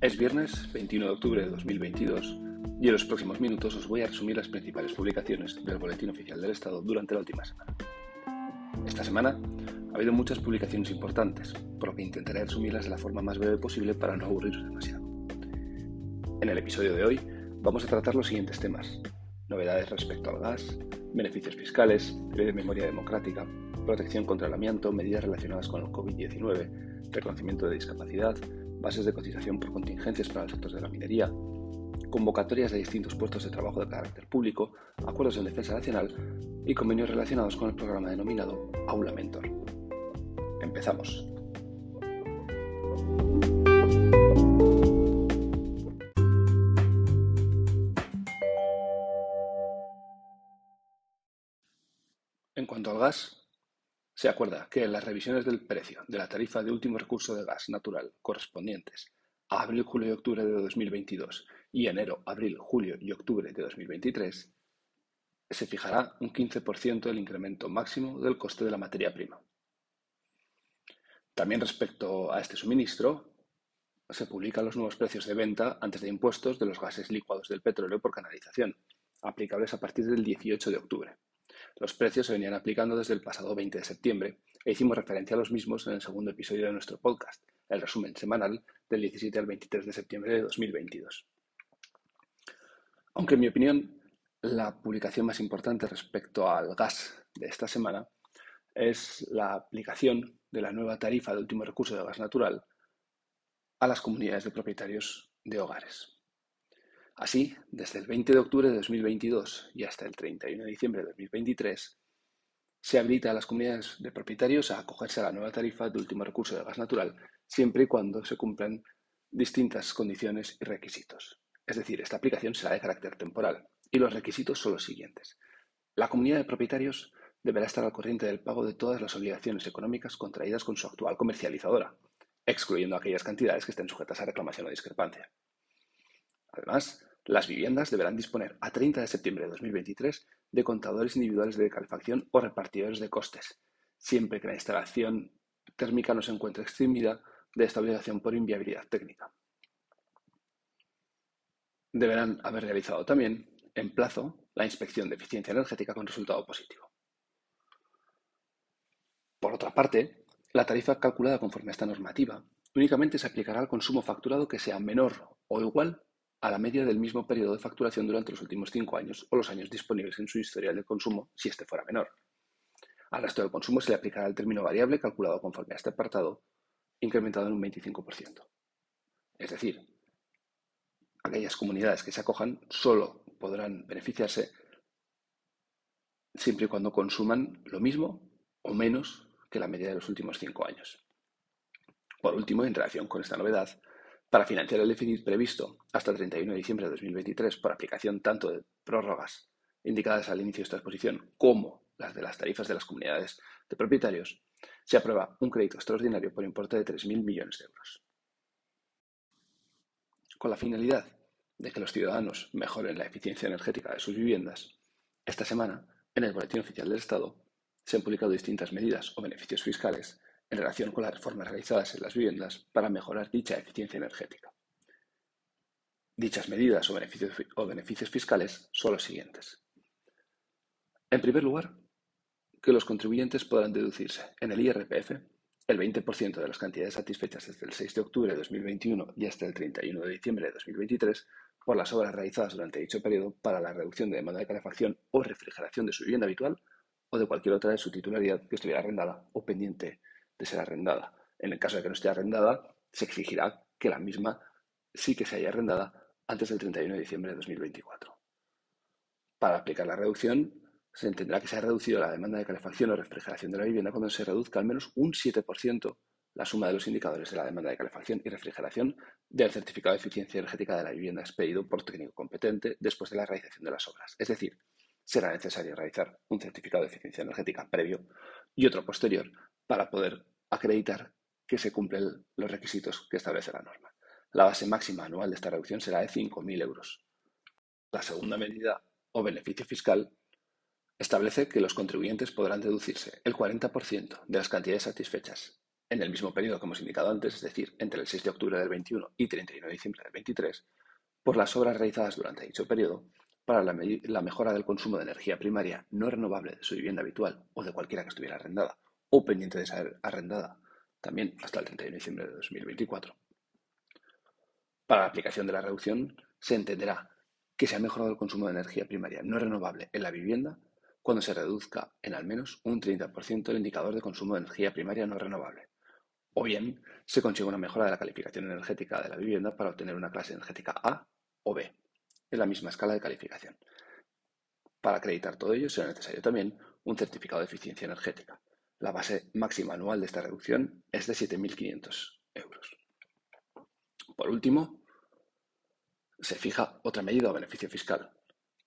Es viernes 21 de octubre de 2022 y en los próximos minutos os voy a resumir las principales publicaciones del Boletín Oficial del Estado durante la última semana. Esta semana ha habido muchas publicaciones importantes, por lo que intentaré resumirlas de la forma más breve posible para no aburriros demasiado. En el episodio de hoy vamos a tratar los siguientes temas. Novedades respecto al gas, beneficios fiscales, ley de memoria democrática, protección contra el amianto, medidas relacionadas con el COVID-19, reconocimiento de discapacidad, bases de cotización por contingencias para el sector de la minería, convocatorias de distintos puestos de trabajo de carácter público, acuerdos en defensa nacional y convenios relacionados con el programa denominado Aula Mentor. Empezamos. En cuanto al gas, se acuerda que las revisiones del precio de la tarifa de último recurso de gas natural correspondientes a abril, julio y octubre de 2022 y enero, abril, julio y octubre de 2023, se fijará un 15% del incremento máximo del coste de la materia prima. También respecto a este suministro, se publican los nuevos precios de venta antes de impuestos de los gases licuados del petróleo por canalización, aplicables a partir del 18 de octubre. Los precios se venían aplicando desde el pasado 20 de septiembre e hicimos referencia a los mismos en el segundo episodio de nuestro podcast, el resumen semanal del 17 al 23 de septiembre de 2022. Aunque en mi opinión la publicación más importante respecto al gas de esta semana es la aplicación de la nueva tarifa de último recurso de gas natural a las comunidades de propietarios de hogares. Así, desde el 20 de octubre de 2022 y hasta el 31 de diciembre de 2023, se habilita a las comunidades de propietarios a acogerse a la nueva tarifa de último recurso de gas natural, siempre y cuando se cumplan distintas condiciones y requisitos. Es decir, esta aplicación será de carácter temporal y los requisitos son los siguientes. La comunidad de propietarios deberá estar al corriente del pago de todas las obligaciones económicas contraídas con su actual comercializadora, excluyendo aquellas cantidades que estén sujetas a reclamación o discrepancia. Además, las viviendas deberán disponer a 30 de septiembre de 2023 de contadores individuales de calefacción o repartidores de costes, siempre que la instalación térmica no se encuentre extimida de esta obligación por inviabilidad técnica. Deberán haber realizado también, en plazo, la inspección de eficiencia energética con resultado positivo. Por otra parte, la tarifa calculada conforme a esta normativa únicamente se aplicará al consumo facturado que sea menor o igual a la media del mismo periodo de facturación durante los últimos cinco años o los años disponibles en su historial de consumo si este fuera menor. Al resto del consumo se le aplicará el término variable calculado conforme a este apartado, incrementado en un 25%. Es decir, aquellas comunidades que se acojan solo podrán beneficiarse siempre y cuando consuman lo mismo o menos que la media de los últimos cinco años. Por último, en relación con esta novedad, para financiar el déficit previsto hasta el 31 de diciembre de 2023 por aplicación tanto de prórrogas indicadas al inicio de esta exposición como las de las tarifas de las comunidades de propietarios, se aprueba un crédito extraordinario por importe de 3.000 millones de euros. Con la finalidad de que los ciudadanos mejoren la eficiencia energética de sus viviendas, esta semana, en el Boletín Oficial del Estado, se han publicado distintas medidas o beneficios fiscales en relación con las reformas realizadas en las viviendas para mejorar dicha eficiencia energética. Dichas medidas o beneficios, fiscales son los siguientes. En primer lugar, que los contribuyentes podrán deducirse en el IRPF el 20% de las cantidades satisfechas desde el 6 de octubre de 2021 y hasta el 31 de diciembre de 2023 por las obras realizadas durante dicho periodo para la reducción de demanda de calefacción o refrigeración de su vivienda habitual o de cualquier otra de su titularidad que estuviera arrendada o pendiente de ser arrendada. En el caso de que no esté arrendada, se exigirá que la misma sí que se haya arrendada antes del 31 de diciembre de 2024. Para aplicar la reducción, se entenderá que se ha reducido la demanda de calefacción o refrigeración de la vivienda cuando se reduzca al menos un 7% la suma de los indicadores de la demanda de calefacción y refrigeración del certificado de eficiencia energética de la vivienda expedido por técnico competente después de la realización de las obras. Es decir, será necesario realizar un certificado de eficiencia energética previo y otro posterior para poder acreditar que se cumplen los requisitos que establece la norma. La base máxima anual de esta reducción será de 5.000 euros. La segunda medida o beneficio fiscal establece que los contribuyentes podrán deducirse el 40% de las cantidades satisfechas en el mismo periodo que hemos indicado antes, es decir, entre el 6 de octubre del 21 y 31 de diciembre del 23, por las obras realizadas durante dicho periodo para la, la, mejora del consumo de energía primaria no renovable de su vivienda habitual o de cualquiera que estuviera arrendada o pendiente de ser arrendada también hasta el 31 de diciembre de 2024. Para la aplicación de la reducción se entenderá que se ha mejorado el consumo de energía primaria no renovable en la vivienda cuando se reduzca en al menos un 30% el indicador de consumo de energía primaria no renovable, o bien se consigue una mejora de la calificación energética de la vivienda para obtener una clase energética A o B, en la misma escala de calificación. Para acreditar todo ello será necesario también un certificado de eficiencia energética. La base máxima anual de esta reducción es de 7.500 euros. Por último, se fija otra medida o beneficio fiscal,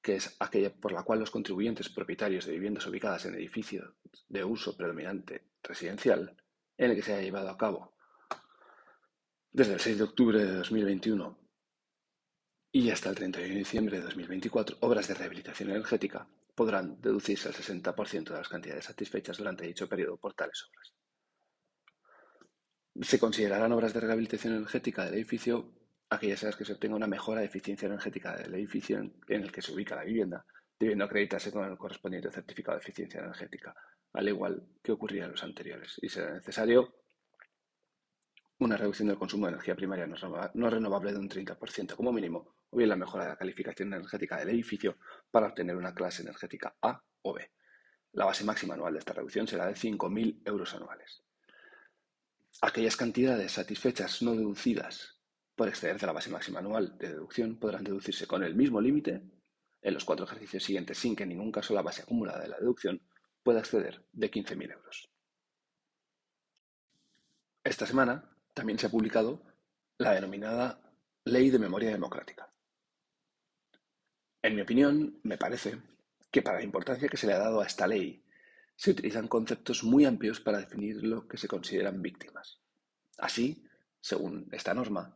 que es aquella por la cual los contribuyentes propietarios de viviendas ubicadas en edificios de uso predominante residencial en el que se haya llevado a cabo desde el 6 de octubre de 2021 y hasta el 31 de diciembre de 2024 obras de rehabilitación energética podrán deducirse el 60% de las cantidades satisfechas durante dicho periodo por tales obras. Se considerarán obras de rehabilitación energética del edificio aquellas en las que se obtenga una mejora de eficiencia energética del edificio en el que se ubica la vivienda, debiendo acreditarse con el correspondiente certificado de eficiencia energética, al igual que ocurría en los anteriores, y será necesario una reducción del consumo de energía primaria no renovable de un 30% como mínimo, o bien la mejora de la calificación energética del edificio para obtener una clase energética A o B. La base máxima anual de esta reducción será de 5.000 euros anuales. Aquellas cantidades satisfechas no deducidas por exceder de la base máxima anual de deducción podrán deducirse con el mismo límite en los cuatro ejercicios siguientes sin que en ningún caso la base acumulada de la deducción pueda exceder de 15.000 euros. Esta semana también se ha publicado la denominada Ley de Memoria Democrática. En mi opinión, me parece que para la importancia que se le ha dado a esta ley, se utilizan conceptos muy amplios para definir lo que se consideran víctimas. Así, según esta norma,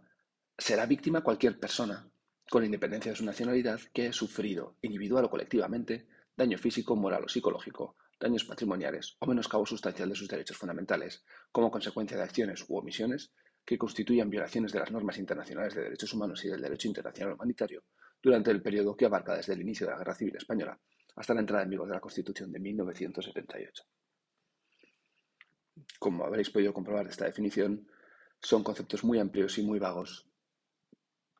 será víctima cualquier persona, con independencia de su nacionalidad, que haya sufrido, individual o colectivamente, daño físico, moral o psicológico, daños patrimoniales o menoscabo sustancial de sus derechos fundamentales, como consecuencia de acciones u omisiones que constituyan violaciones de las normas internacionales de derechos humanos y del derecho internacional humanitario durante el periodo que abarca desde el inicio de la Guerra Civil Española hasta la entrada en vigor de la Constitución de 1978. Como habréis podido comprobar de esta definición, son conceptos muy amplios y muy vagos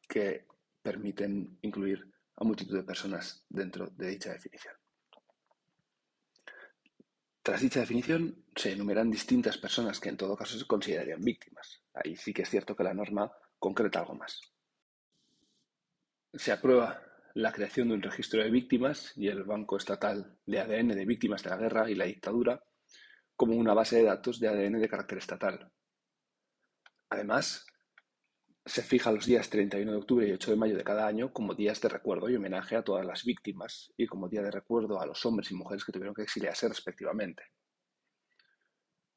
que permiten incluir a multitud de personas dentro de dicha definición. Tras dicha definición, se enumeran distintas personas que en todo caso se considerarían víctimas. Ahí sí que es cierto que la norma concreta algo más. Se aprueba la creación de un registro de víctimas y el Banco Estatal de ADN de Víctimas de la Guerra y la Dictadura como una base de datos de ADN de carácter estatal. Además, se fija los días 31 de octubre y 8 de mayo de cada año como días de recuerdo y homenaje a todas las víctimas y como día de recuerdo a los hombres y mujeres que tuvieron que exiliarse respectivamente.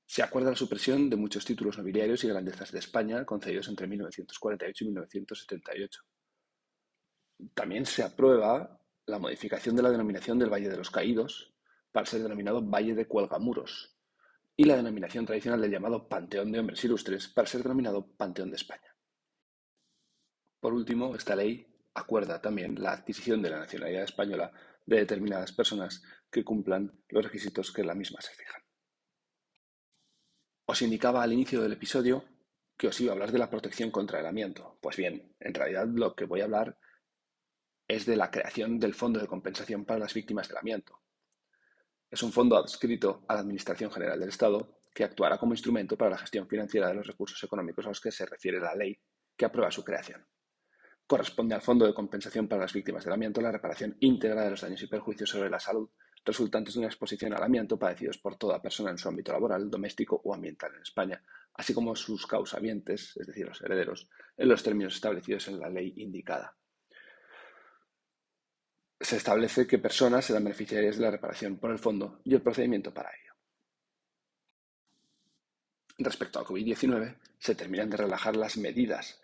Se acuerda la supresión de muchos títulos nobiliarios y grandezas de España concedidos entre 1948 y 1978. También se aprueba la modificación de la denominación del Valle de los Caídos para ser denominado Valle de Cuelgamuros y la denominación tradicional del llamado Panteón de Hombres Ilustres para ser denominado Panteón de España. Por último, esta ley acuerda también la adquisición de la nacionalidad española de determinadas personas que cumplan los requisitos que la misma se fijan. Os indicaba al inicio del episodio que os iba a hablar de la protección contra el amianto. Pues bien, en realidad lo que voy a hablar es de la creación del Fondo de Compensación para las Víctimas del Amianto. Es un fondo adscrito a la Administración General del Estado que actuará como instrumento para la gestión financiera de los recursos económicos a los que se refiere la ley que aprueba su creación. Corresponde al Fondo de Compensación para las Víctimas del Amianto la reparación íntegra de los daños y perjuicios sobre la salud resultantes de una exposición al amianto padecidos por toda persona en su ámbito laboral, doméstico o ambiental en España, así como sus causavientes, es decir, los herederos, en los términos establecidos en la ley indicada. Se establece que personas serán beneficiarias de la reparación por el fondo y el procedimiento para ello. Respecto al COVID-19, se terminan de relajar las medidas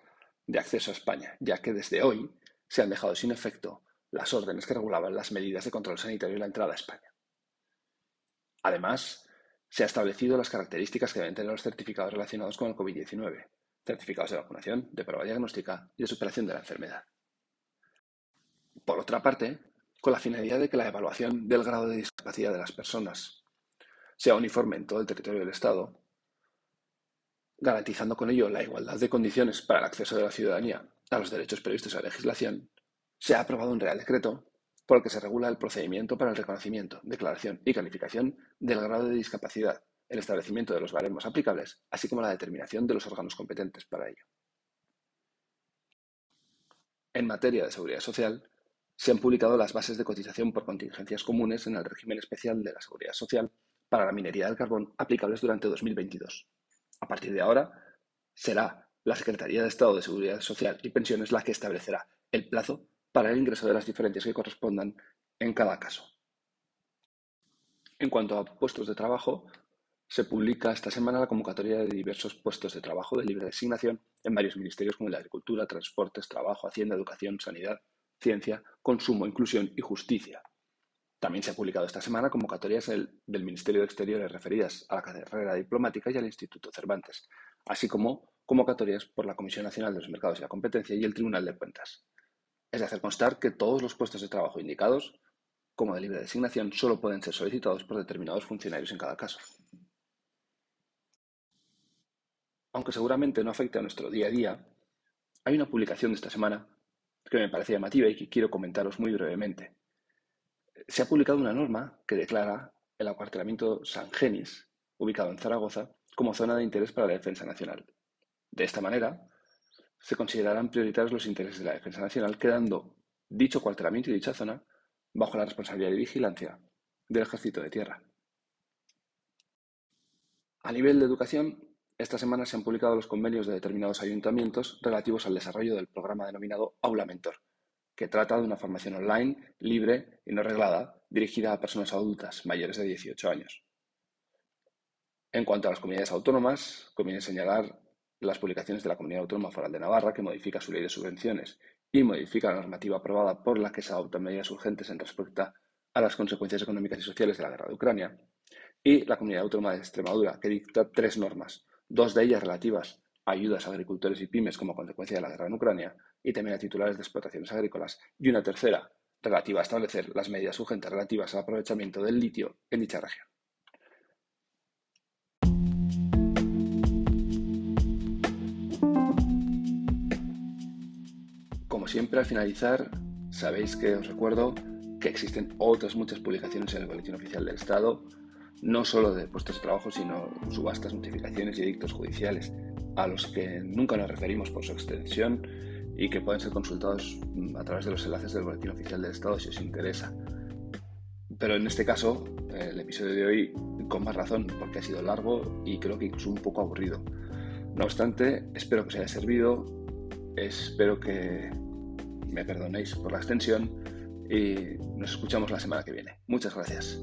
de acceso a España, ya que desde hoy se han dejado sin efecto las órdenes que regulaban las medidas de control sanitario y la entrada a España. Además, se ha establecido las características que deben tener los certificados relacionados con el COVID-19, certificados de vacunación, de prueba diagnóstica y de superación de la enfermedad. Por otra parte, con la finalidad de que la evaluación del grado de discapacidad de las personas sea uniforme en todo el territorio del Estado, garantizando con ello la igualdad de condiciones para el acceso de la ciudadanía a los derechos previstos en la legislación, se ha aprobado un Real Decreto por el que se regula el procedimiento para el reconocimiento, declaración y calificación del grado de discapacidad, el establecimiento de los baremos aplicables, así como la determinación de los órganos competentes para ello. En materia de seguridad social, se han publicado las bases de cotización por contingencias comunes en el régimen especial de la seguridad social para la minería del carbón aplicables durante 2022. A partir de ahora, será la Secretaría de Estado de Seguridad Social y Pensiones la que establecerá el plazo para el ingreso de las diferencias que correspondan en cada caso. En cuanto a puestos de trabajo, se publica esta semana la convocatoria de diversos puestos de trabajo de libre designación en varios ministerios como el de Agricultura, Transportes, Trabajo, Hacienda, Educación, Sanidad, Ciencia, Consumo, Inclusión y Justicia. También se ha publicado esta semana convocatorias del, Ministerio de Exteriores referidas a la carrera diplomática y al Instituto Cervantes, así como convocatorias por la Comisión Nacional de los Mercados y la Competencia y el Tribunal de Cuentas es de hacer constar que todos los puestos de trabajo indicados, como de libre designación, solo pueden ser solicitados por determinados funcionarios en cada caso. Aunque seguramente no afecte a nuestro día a día, hay una publicación de esta semana que me parece llamativa y que quiero comentaros muy brevemente. Se ha publicado una norma que declara el acuartelamiento San Genis, ubicado en Zaragoza, como zona de interés para la defensa nacional. De esta manera, se considerarán prioritarios los intereses de la defensa nacional, quedando dicho cuartelamiento y dicha zona bajo la responsabilidad y vigilancia del Ejército de Tierra. A nivel de educación, esta semana se han publicado los convenios de determinados ayuntamientos relativos al desarrollo del programa denominado Aula Mentor, que trata de una formación online, libre y no reglada, dirigida a personas adultas mayores de 18 años. En cuanto a las comunidades autónomas, conviene señalar las publicaciones de la Comunidad Autónoma Foral de Navarra, que modifica su ley de subvenciones y modifica la normativa aprobada por la que se adoptan medidas urgentes en respecto a las consecuencias económicas y sociales de la guerra de Ucrania, y la Comunidad Autónoma de Extremadura, que dicta tres normas, dos de ellas relativas a ayudas a agricultores y pymes como consecuencia de la guerra en Ucrania y también a titulares de explotaciones agrícolas, y una tercera relativa a establecer las medidas urgentes relativas al aprovechamiento del litio en dicha región. siempre, al finalizar, sabéis que os recuerdo que existen otras muchas publicaciones en el Boletín Oficial del Estado, no solo de puestos de trabajo, sino subastas, notificaciones y edictos judiciales, a los que nunca nos referimos por su extensión y que pueden ser consultados a través de los enlaces del Boletín Oficial del Estado si os interesa. Pero en este caso, el episodio de hoy, con más razón, porque ha sido largo y creo que incluso un poco aburrido. No obstante, espero que os haya servido, espero que me perdonéis por la extensión y nos escuchamos la semana que viene. Muchas gracias.